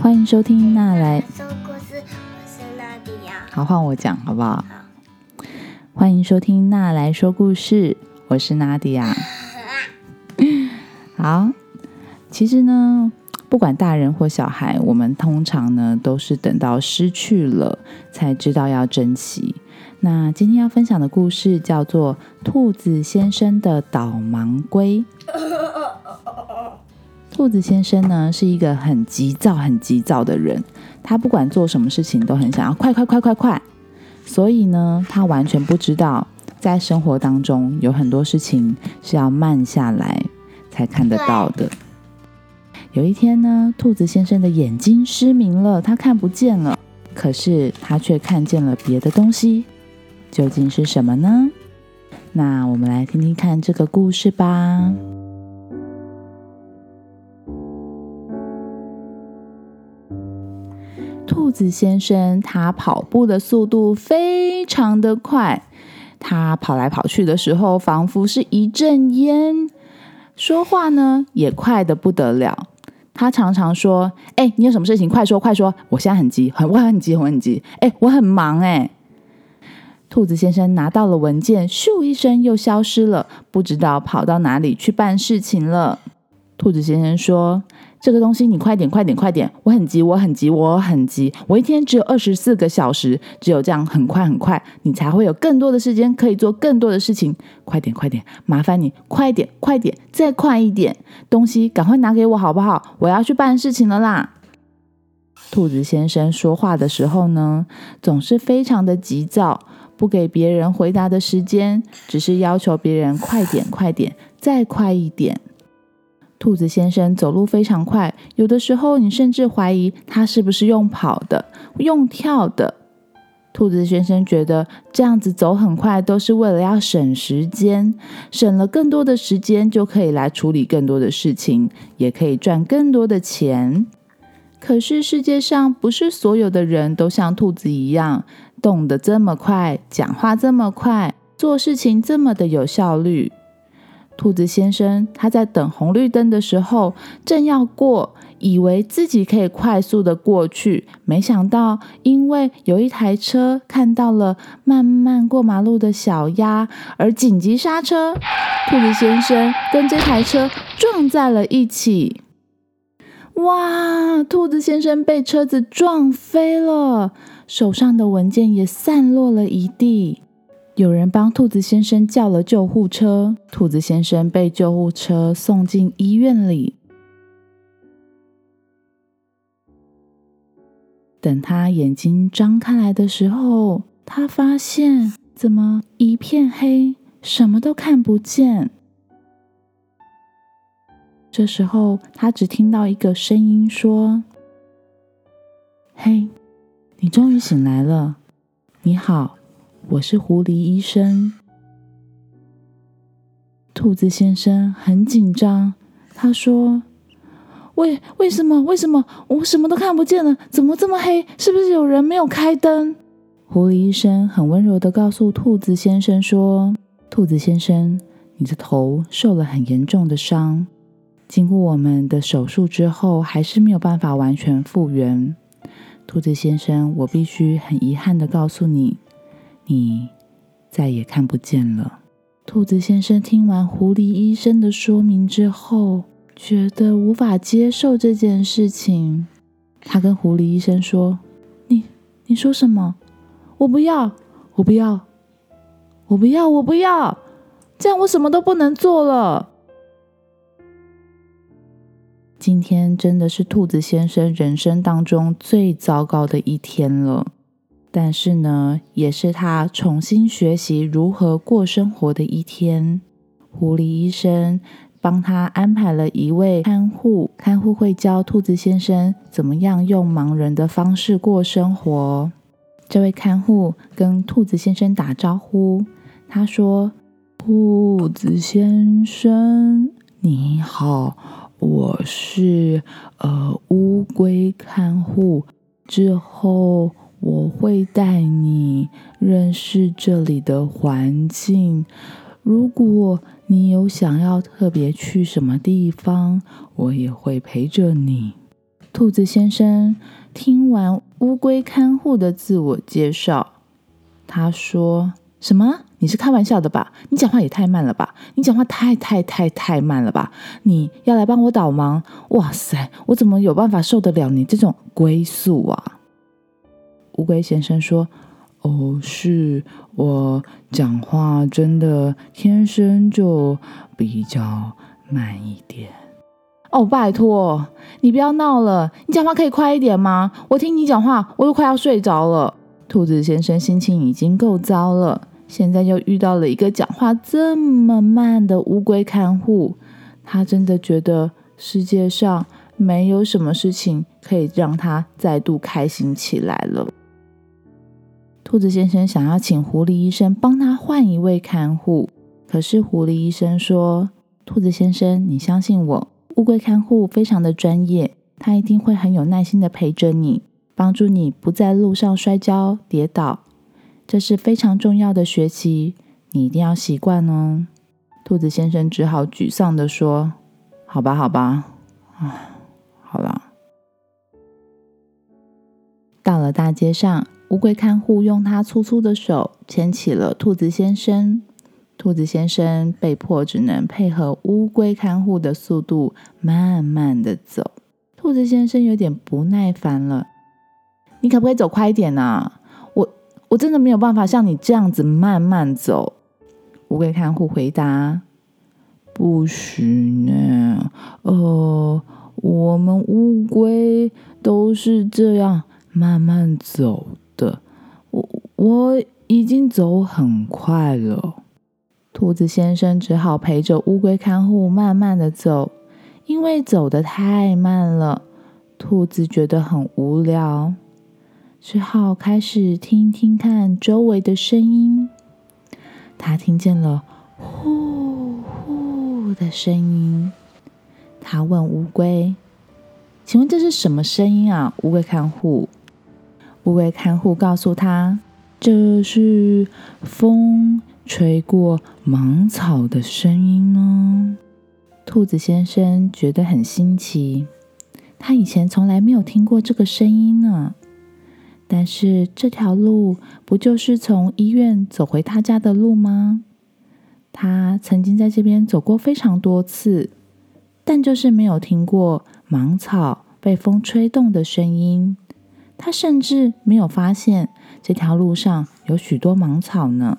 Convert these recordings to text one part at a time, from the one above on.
欢迎收听娜来说故事，我是娜迪亚。好，换我讲好不好？好欢迎收听娜来说故事，我是娜迪亚。好，其实呢，不管大人或小孩，我们通常呢都是等到失去了才知道要珍惜。那今天要分享的故事叫做《兔子先生的导盲龟》。兔子先生呢是一个很急躁、很急躁的人，他不管做什么事情都很想要快快快快快，所以呢，他完全不知道在生活当中有很多事情是要慢下来才看得到的。有一天呢，兔子先生的眼睛失明了，他看不见了，可是他却看见了别的东西，究竟是什么呢？那我们来听听看这个故事吧。兔子先生他跑步的速度非常的快，他跑来跑去的时候，仿佛是一阵烟。说话呢也快的不得了。他常常说：“哎、你有什么事情？快说，快说！我现在很急，很我很急，我很急。哎、我很忙哎。”兔子先生拿到了文件，咻一声又消失了，不知道跑到哪里去办事情了。兔子先生说：“这个东西你快点，快点，快点！我很急，我很急，我很急！我一天只有二十四个小时，只有这样很快很快，你才会有更多的时间可以做更多的事情。快点，快点！麻烦你快点，快点，再快一点！东西赶快拿给我好不好？我要去办事情了啦！”兔子先生说话的时候呢，总是非常的急躁，不给别人回答的时间，只是要求别人快点、快点、再快一点。兔子先生走路非常快，有的时候你甚至怀疑他是不是用跑的、用跳的。兔子先生觉得这样子走很快，都是为了要省时间，省了更多的时间就可以来处理更多的事情，也可以赚更多的钱。可是世界上不是所有的人都像兔子一样动得这么快，讲话这么快，做事情这么的有效率。兔子先生他在等红绿灯的时候，正要过，以为自己可以快速的过去，没想到因为有一台车看到了慢慢过马路的小鸭，而紧急刹车，兔子先生跟这台车撞在了一起。哇！兔子先生被车子撞飞了，手上的文件也散落了一地。有人帮兔子先生叫了救护车，兔子先生被救护车送进医院里。等他眼睛张开来的时候，他发现怎么一片黑，什么都看不见。这时候，他只听到一个声音说：“嘿，你终于醒来了，你好。”我是狐狸医生。兔子先生很紧张，他说：“为为什么？为什么我什么都看不见了？怎么这么黑？是不是有人没有开灯？”狐狸医生很温柔的告诉兔子先生说：“兔子先生，你的头受了很严重的伤，经过我们的手术之后，还是没有办法完全复原。兔子先生，我必须很遗憾的告诉你。”你再也看不见了。兔子先生听完狐狸医生的说明之后，觉得无法接受这件事情。他跟狐狸医生说：“你你说什么？我不要，我不要，我不要，我不要！这样我什么都不能做了。”今天真的是兔子先生人生当中最糟糕的一天了。但是呢，也是他重新学习如何过生活的一天。狐狸医生帮他安排了一位看护，看护会教兔子先生怎么样用盲人的方式过生活。这位看护跟兔子先生打招呼，他说：“兔子先生，你好，我是呃乌龟看护。之后。”我会带你认识这里的环境。如果你有想要特别去什么地方，我也会陪着你。兔子先生听完乌龟看护的自我介绍，他说：“什么？你是开玩笑的吧？你讲话也太慢了吧！你讲话太太太太慢了吧！你要来帮我导盲？哇塞，我怎么有办法受得了你这种龟速啊？”乌龟先生说：“哦，是我讲话真的天生就比较慢一点。”哦，拜托，你不要闹了！你讲话可以快一点吗？我听你讲话，我都快要睡着了。兔子先生心情已经够糟了，现在又遇到了一个讲话这么慢的乌龟看护，他真的觉得世界上没有什么事情可以让他再度开心起来了。兔子先生想要请狐狸医生帮他换一位看护，可是狐狸医生说：“兔子先生，你相信我。”乌龟看护非常的专业，他一定会很有耐心的陪着你，帮助你不在路上摔跤跌倒。这是非常重要的学习，你一定要习惯哦。兔子先生只好沮丧的说：“好吧，好吧，啊，好了。”到了大街上，乌龟看护用他粗粗的手牵起了兔子先生。兔子先生被迫只能配合乌龟看护的速度，慢慢的走。兔子先生有点不耐烦了：“你可不可以走快一点呢？我我真的没有办法像你这样子慢慢走。”乌龟看护回答：“不行呢，呃，我们乌龟都是这样慢慢走。我已经走很快了。”兔子先生只好陪着乌龟看护慢慢的走，因为走得太慢了，兔子觉得很无聊，只好开始听听看周围的声音。他听见了呼呼的声音，他问乌龟：“请问这是什么声音啊？”乌龟看护，乌龟看护告诉他：“这是风。”吹过芒草的声音呢？兔子先生觉得很新奇，他以前从来没有听过这个声音呢。但是这条路不就是从医院走回他家的路吗？他曾经在这边走过非常多次，但就是没有听过芒草被风吹动的声音。他甚至没有发现这条路上有许多芒草呢。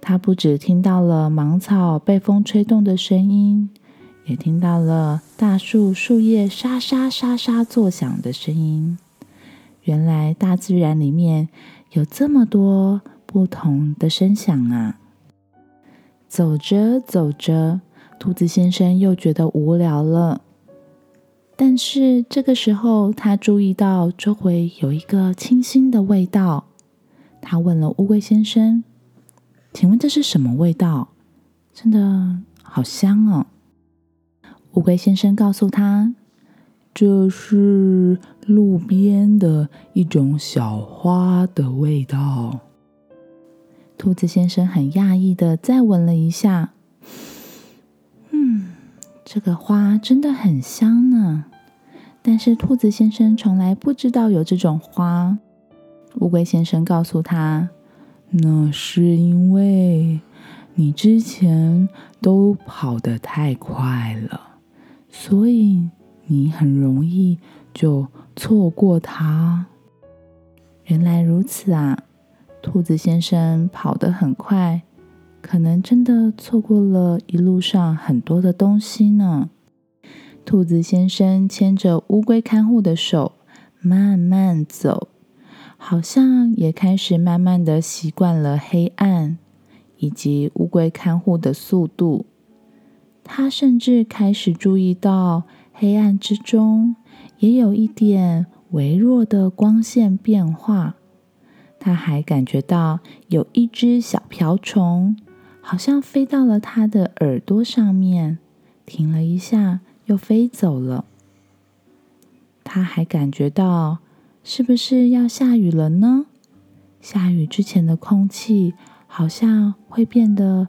他不止听到了芒草被风吹动的声音，也听到了大树树叶沙沙沙沙作响的声音。原来大自然里面有这么多不同的声响啊！走着走着，兔子先生又觉得无聊了。但是这个时候，他注意到周围有一个清新的味道。他问了乌龟先生。请问这是什么味道？真的好香哦！乌龟先生告诉他：“这是路边的一种小花的味道。”兔子先生很讶异的再闻了一下，嗯，这个花真的很香呢。但是兔子先生从来不知道有这种花。乌龟先生告诉他。那是因为你之前都跑得太快了，所以你很容易就错过它。原来如此啊！兔子先生跑得很快，可能真的错过了一路上很多的东西呢。兔子先生牵着乌龟看护的手，慢慢走。好像也开始慢慢的习惯了黑暗，以及乌龟看护的速度。他甚至开始注意到黑暗之中也有一点微弱的光线变化。他还感觉到有一只小瓢虫，好像飞到了他的耳朵上面，停了一下，又飞走了。他还感觉到。是不是要下雨了呢？下雨之前的空气好像会变得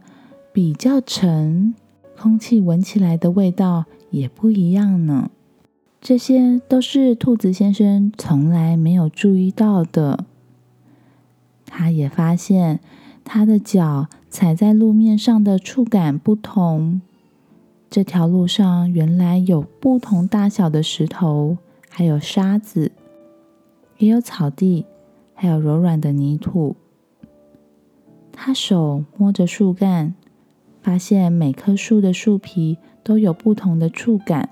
比较沉，空气闻起来的味道也不一样呢。这些都是兔子先生从来没有注意到的。他也发现他的脚踩在路面上的触感不同。这条路上原来有不同大小的石头，还有沙子，也有草地，还有柔软的泥土。他手摸着树干，发现每棵树的树皮都有不同的触感。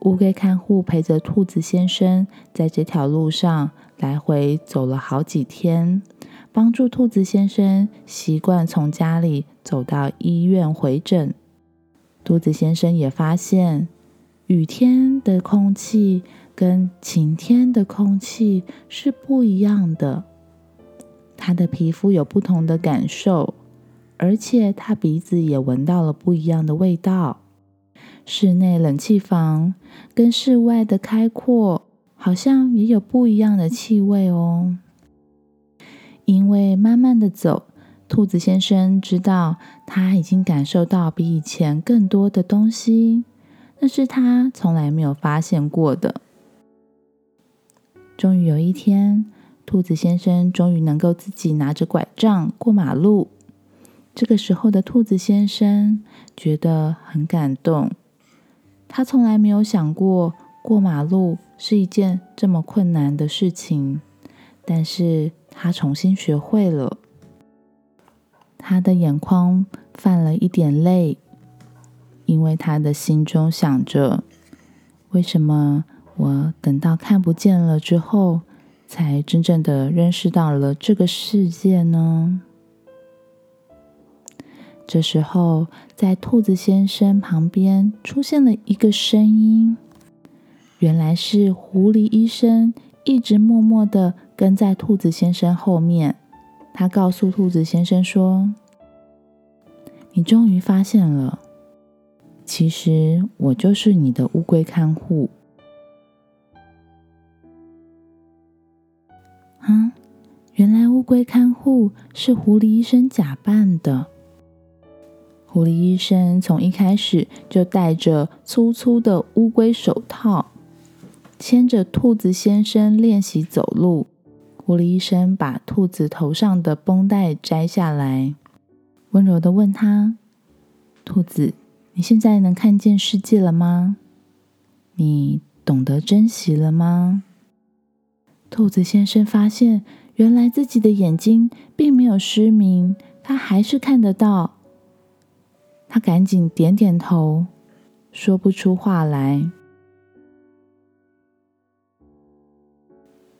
乌龟看护陪着兔子先生在这条路上来回走了好几天，帮助兔子先生习惯从家里走到医院回诊。兔子先生也发现，雨天的空气跟晴天的空气是不一样的。他的皮肤有不同的感受，而且他鼻子也闻到了不一样的味道。室内冷气房跟室外的开阔，好像也有不一样的气味哦。因为慢慢的走。兔子先生知道，他已经感受到比以前更多的东西，那是他从来没有发现过的。终于有一天，兔子先生终于能够自己拿着拐杖过马路。这个时候的兔子先生觉得很感动，他从来没有想过过马路是一件这么困难的事情，但是他重新学会了。他的眼眶泛了一点泪，因为他的心中想着：为什么我等到看不见了之后，才真正的认识到了这个世界呢？这时候，在兔子先生旁边出现了一个声音，原来是狐狸医生一直默默的跟在兔子先生后面。他告诉兔子先生说：“你终于发现了，其实我就是你的乌龟看护。”啊，原来乌龟看护是狐狸医生假扮的。狐狸医生从一开始就戴着粗粗的乌龟手套，牵着兔子先生练习走路。狐狸医生把兔子头上的绷带摘下来，温柔的问他：“兔子，你现在能看见世界了吗？你懂得珍惜了吗？”兔子先生发现，原来自己的眼睛并没有失明，他还是看得到。他赶紧点点头，说不出话来。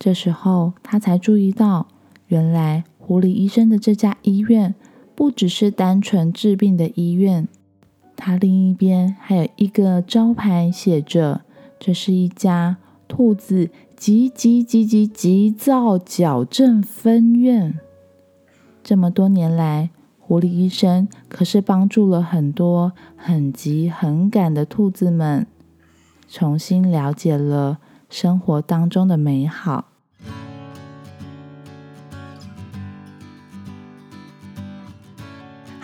这时候，他才注意到，原来狐狸医生的这家医院不只是单纯治病的医院，它另一边还有一个招牌，写着“这是一家兔子急急急急急躁矫正分院”。这么多年来，狐狸医生可是帮助了很多很急很赶的兔子们，重新了解了生活当中的美好。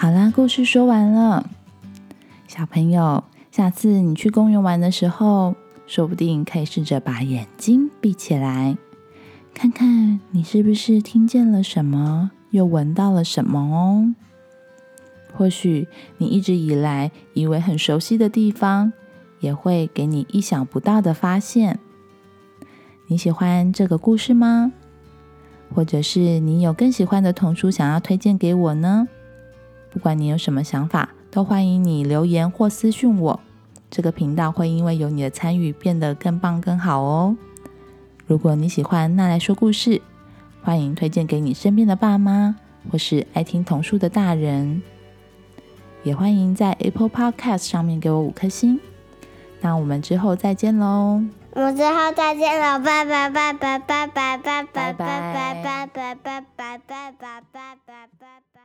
好啦，故事说完了。小朋友，下次你去公园玩的时候，说不定可以试着把眼睛闭起来，看看你是不是听见了什么，又闻到了什么哦。或许你一直以来以为很熟悉的地方，也会给你意想不到的发现。你喜欢这个故事吗？或者是你有更喜欢的童书想要推荐给我呢？不管你有什么想法，都欢迎你留言或私讯我。这个频道会因为有你的参与变得更棒更好哦。如果你喜欢那来说故事，欢迎推荐给你身边的爸妈或是爱听童书的大人。也欢迎在 Apple Podcast 上面给我五颗星。那我们之后再见喽！我们之后再见了，拜拜拜拜拜拜拜拜拜拜拜拜拜拜拜拜拜拜拜。